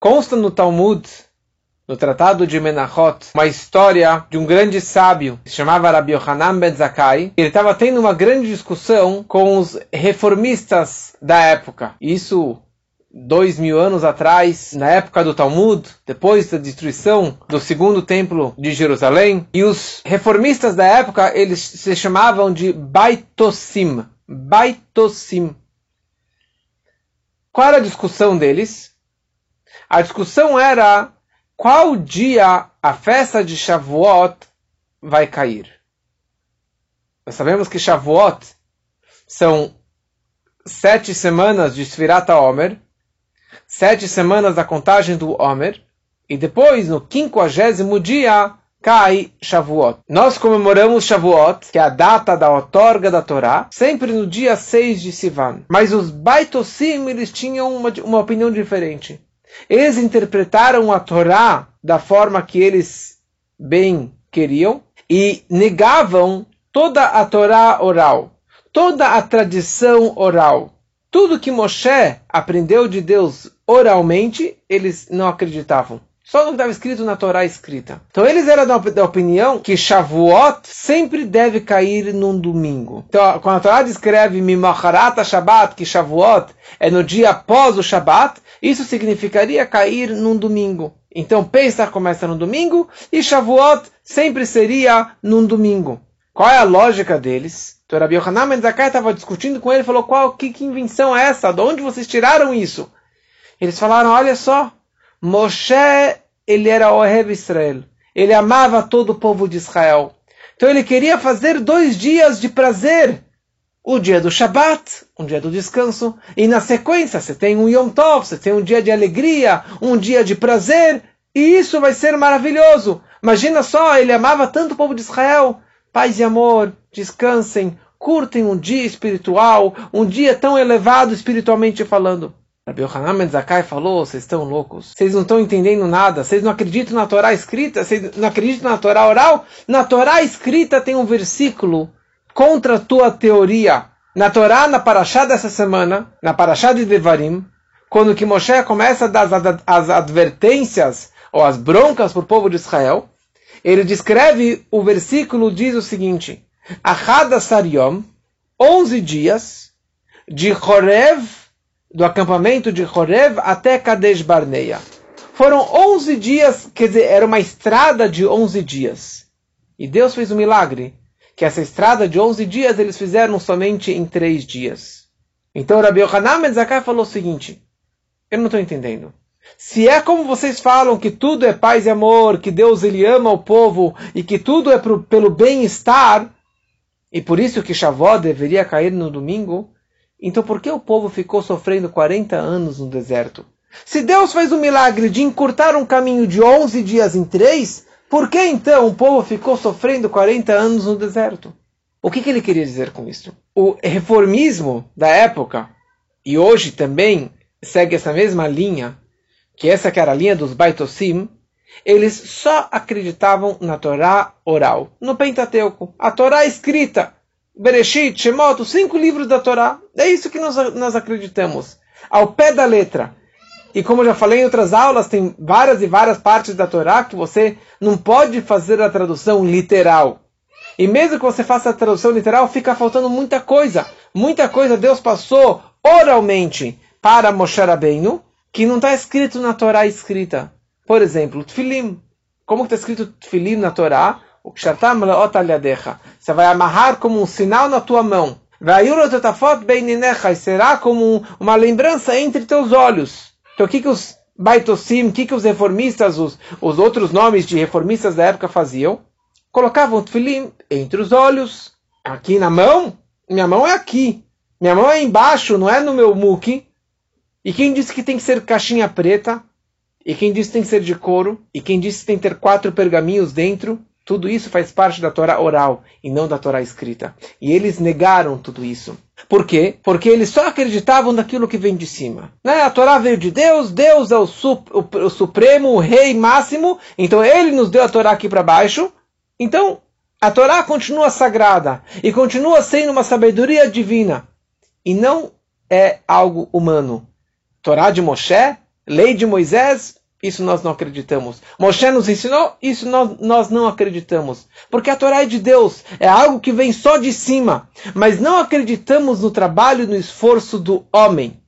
Consta no Talmud, no Tratado de Menachot, uma história de um grande sábio que se chamava Rabbi Yohanan Ben Zakkai. Ele estava tendo uma grande discussão com os reformistas da época. Isso dois mil anos atrás, na época do Talmud, depois da destruição do segundo templo de Jerusalém. E os reformistas da época, eles se chamavam de Baitosim. Baitosim. Qual era a discussão deles? A discussão era qual dia a festa de Shavuot vai cair. Nós sabemos que Shavuot são sete semanas de Sfirat Omer, sete semanas da contagem do Omer, e depois, no quinquagésimo dia, cai Shavuot. Nós comemoramos Shavuot, que é a data da outorga da Torá, sempre no dia 6 de Sivan. Mas os Baitosim, eles tinham uma, uma opinião diferente. Eles interpretaram a Torá da forma que eles bem queriam e negavam toda a Torá oral, toda a tradição oral. Tudo que Moshe aprendeu de Deus oralmente, eles não acreditavam. Só no que estava escrito na Torá escrita. Então eles eram da, da, opinião que Shavuot sempre deve cair num domingo. Então quando a Torá descreve Mimacharata Shabbat, que Shavuot é no dia após o Shabbat, isso significaria cair num domingo. Então Pesach começa no domingo e Shavuot sempre seria num domingo. Qual é a lógica deles? Então Rabi Yohanan Ben estava discutindo com ele falou, qual, que, que invenção é essa? De onde vocês tiraram isso? Eles falaram, olha só, Moshe, ele era Ohev Israel. Ele amava todo o povo de Israel. Então ele queria fazer dois dias de prazer. O dia do Shabat, um dia do descanso, e na sequência você tem um Yom Tov, você tem um dia de alegria, um dia de prazer, e isso vai ser maravilhoso. Imagina só, ele amava tanto o povo de Israel. Paz e amor, descansem, curtem um dia espiritual, um dia tão elevado espiritualmente falando. Rabbi Yohanan Ben falou, vocês estão loucos, vocês não estão entendendo nada, vocês não acreditam na Torá escrita, vocês não acreditam na Torá oral? Na Torá escrita tem um versículo contra a tua teoria. Na Torá, na Parashá dessa semana, na Parashá de Devarim, quando que Moshe começa a dar as advertências ou as broncas para o povo de Israel, ele descreve, o versículo diz o seguinte, Achada Sariom, 11 dias, de Horev do acampamento de Horev até Kadesh Barneia. Foram 11 dias, quer dizer, era uma estrada de 11 dias. E Deus fez um milagre, que essa estrada de 11 dias eles fizeram somente em 3 dias. Então Rabbi Yohanan Ben falou o seguinte, eu não estou entendendo. Se é como vocês falam que tudo é paz e amor, que Deus ele ama o povo e que tudo é pro, pelo bem-estar, e por isso que Shavuot deveria cair no domingo, então por que o povo ficou sofrendo 40 anos no deserto? Se Deus fez o milagre de encurtar um caminho de 11 dias em 3, por que então o povo ficou sofrendo 40 anos no deserto? O que, que ele queria dizer com isso? O reformismo da época, e hoje também segue essa mesma linha, que essa que era a linha dos Baitosim, eles só acreditavam na Torá oral, no Pentateuco, a Torá escrita. Bereshit, Shemot, os cinco livros da Torá. É isso que nós, nós acreditamos. Ao pé da letra. E como já falei em outras aulas, tem várias e várias partes da Torá que você não pode fazer a tradução literal. E mesmo que você faça a tradução literal, fica faltando muita coisa. Muita coisa Deus passou oralmente para Moshe Rabbeinu, que não está escrito na Torá escrita. Por exemplo, Tfilim. Como está escrito Tfilim na Torá? O Você vai amarrar como um sinal na tua mão. E será como uma lembrança entre teus olhos. Então o que, que os Baitosim, o que, que os reformistas, os, os outros nomes de reformistas da época faziam? Colocavam o tefilim entre os olhos, aqui na mão. Minha mão é aqui. Minha mão é embaixo, não é no meu muque. E quem disse que tem que ser caixinha preta? E quem disse que tem que ser de couro? E quem disse que tem que ter quatro pergaminhos dentro? Tudo isso faz parte da Torá oral e não da Torá escrita. E eles negaram tudo isso. Por quê? Porque eles só acreditavam naquilo que vem de cima. Né? A Torá veio de Deus, Deus é o, sup, o, o supremo, o rei máximo, então ele nos deu a Torá aqui para baixo. Então, a Torá continua sagrada e continua sendo uma sabedoria divina e não é algo humano. Torá de Moshe Lei de Moisés, isso nós não acreditamos. Moshe nos ensinou, isso nós, nós não acreditamos. Porque a Torá é de Deus, é algo que vem só de cima. Mas não acreditamos no trabalho e no esforço do homem.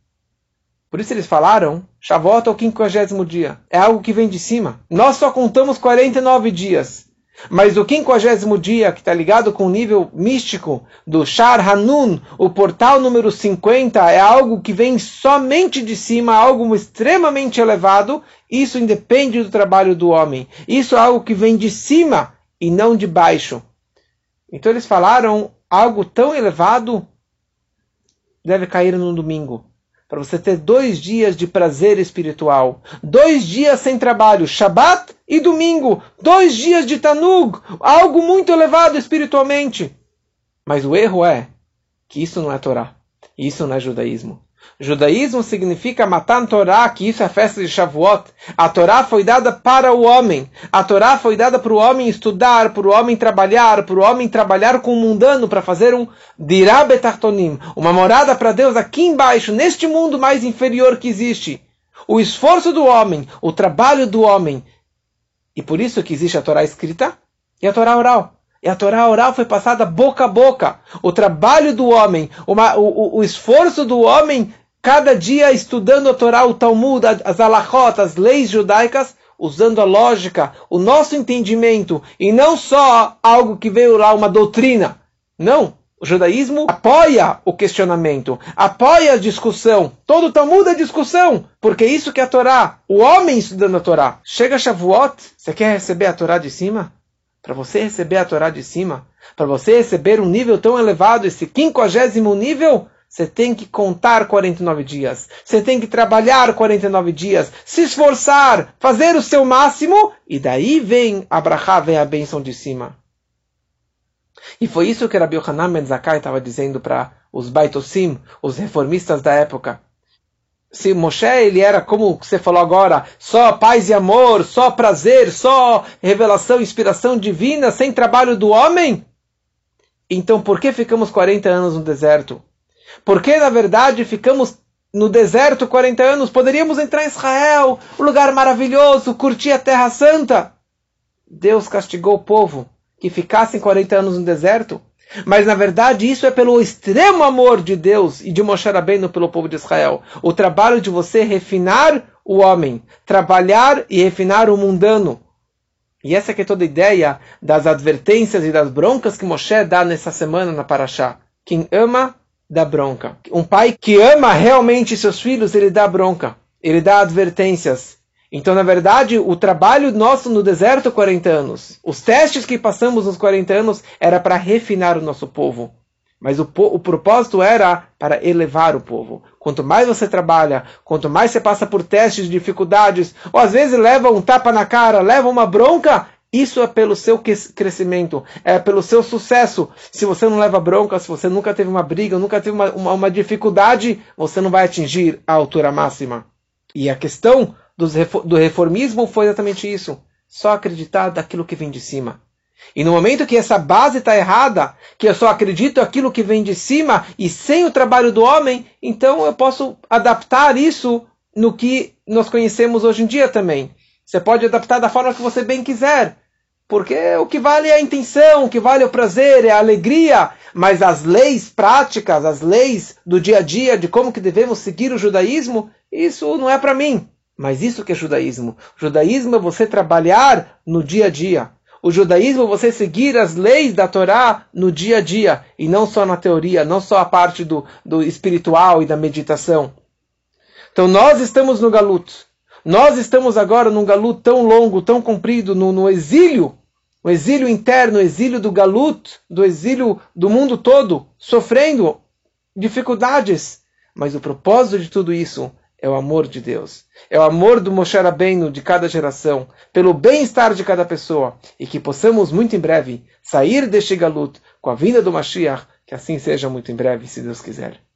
Por isso eles falaram, Shavuot é o quinquagésimo dia. É algo que vem de cima. Nós só contamos 49 dias. Mas o quinquagésimo dia, que está ligado com o nível místico do Shar Hanun, o portal número 50, é algo que vem somente de cima, algo extremamente elevado. Isso independe do trabalho do homem. Isso é algo que vem de cima e não de baixo. Então eles falaram algo tão elevado deve cair no domingo para você ter dois dias de prazer espiritual, dois dias sem trabalho, Shabat e domingo, dois dias de Tanug, algo muito elevado espiritualmente. Mas o erro é que isso não é Torá, isso não é judaísmo. Judaísmo significa matar Torá, que isso é a festa de Shavuot. A Torá foi dada para o homem. A Torá foi dada para o homem estudar, para o homem trabalhar, para o homem trabalhar com o mundano, para fazer um dirá betartonim, uma morada para Deus aqui embaixo, neste mundo mais inferior que existe. O esforço do homem, o trabalho do homem. E por isso que existe a Torá escrita e a Torá oral. E a Torá oral foi passada boca a boca. O trabalho do homem, uma, o, o, esforço do homem cada dia estudando a Torá, o Talmud, as alachot, as leis judaicas, usando a lógica, o nosso entendimento, e não só algo que veio lá, uma doutrina. Não. O judaísmo apoia o questionamento, apoia a discussão. Todo o Talmud é discussão, porque é isso que é a Torá. O homem estudando a Torá. Chega Shavuot, você quer receber a Torá de cima? Para você receber a Torá de cima, para você receber um nível tão elevado, esse quinquagésimo nível, você tem que contar 49 dias. Você tem que trabalhar 49 dias, se esforçar, fazer o seu máximo, e daí vem a brachá, vem a bênção de cima. E foi isso que Rabbi Yohanan Ben Zakkai estava dizendo para os Baitosim, os reformistas da época. Se Moshe ele era como você falou agora, só paz e amor, só prazer, só revelação, inspiração divina, sem trabalho do homem, então por que ficamos 40 anos no deserto? Porque, na verdade, ficamos no deserto 40 anos, poderíamos entrar em Israel, um lugar maravilhoso, curtir a Terra Santa. Deus castigou o povo que ficassem 40 anos no deserto. Mas na verdade isso é pelo extremo amor de Deus e de Moshe Rabbeinu pelo povo de Israel. O trabalho de você refinar o homem, trabalhar e refinar o mundano. E essa é toda a ideia das advertências e das broncas que Moshe dá nessa semana na Paraxá. Quem ama dá bronca. Um pai que ama realmente seus filhos, ele dá bronca. Ele dá advertências. Então, na verdade, o trabalho nosso no deserto 40 anos, os testes que passamos nos 40 anos, era para refinar o nosso povo. Mas o, o, propósito era para elevar o povo. Quanto mais você trabalha, quanto mais você passa por testes, dificuldades, ou às vezes leva um tapa na cara, leva uma bronca, isso é pelo seu crescimento, é pelo seu sucesso. Se você não leva bronca, se você nunca teve uma briga, nunca teve uma, uma, uma dificuldade, você não vai atingir a altura máxima. E a questão do reformismo foi exatamente isso. Só acreditar daquilo que vem de cima. E no momento que essa base está errada, que eu só acredito aquilo que vem de cima e sem o trabalho do homem, então eu posso adaptar isso no que nós conhecemos hoje em dia também. Você pode adaptar da forma que você bem quiser. Porque o que vale é a intenção, o que vale é o prazer, é a alegria, mas as leis práticas, as leis do dia a dia de como que devemos seguir o judaísmo, isso não é para mim. Mas isso que é judaísmo. O judaísmo é você trabalhar no dia a dia. O judaísmo é você seguir as leis da Torá no dia a dia, e não só na teoria, não só a parte do, do espiritual e da meditação. Então nós estamos no galuto. Nós estamos agora num galuto tão longo, tão comprido, no, no exílio o exílio interno, o exílio do galut, do exílio do mundo todo, sofrendo dificuldades. Mas o propósito de tudo isso é o amor de Deus. É o amor do Moshe Rabbeinu de cada geração, pelo bem-estar de cada pessoa. E que possamos muito em breve sair deste galut com a vinda do Mashiach, que assim seja muito em breve, se Deus quiser.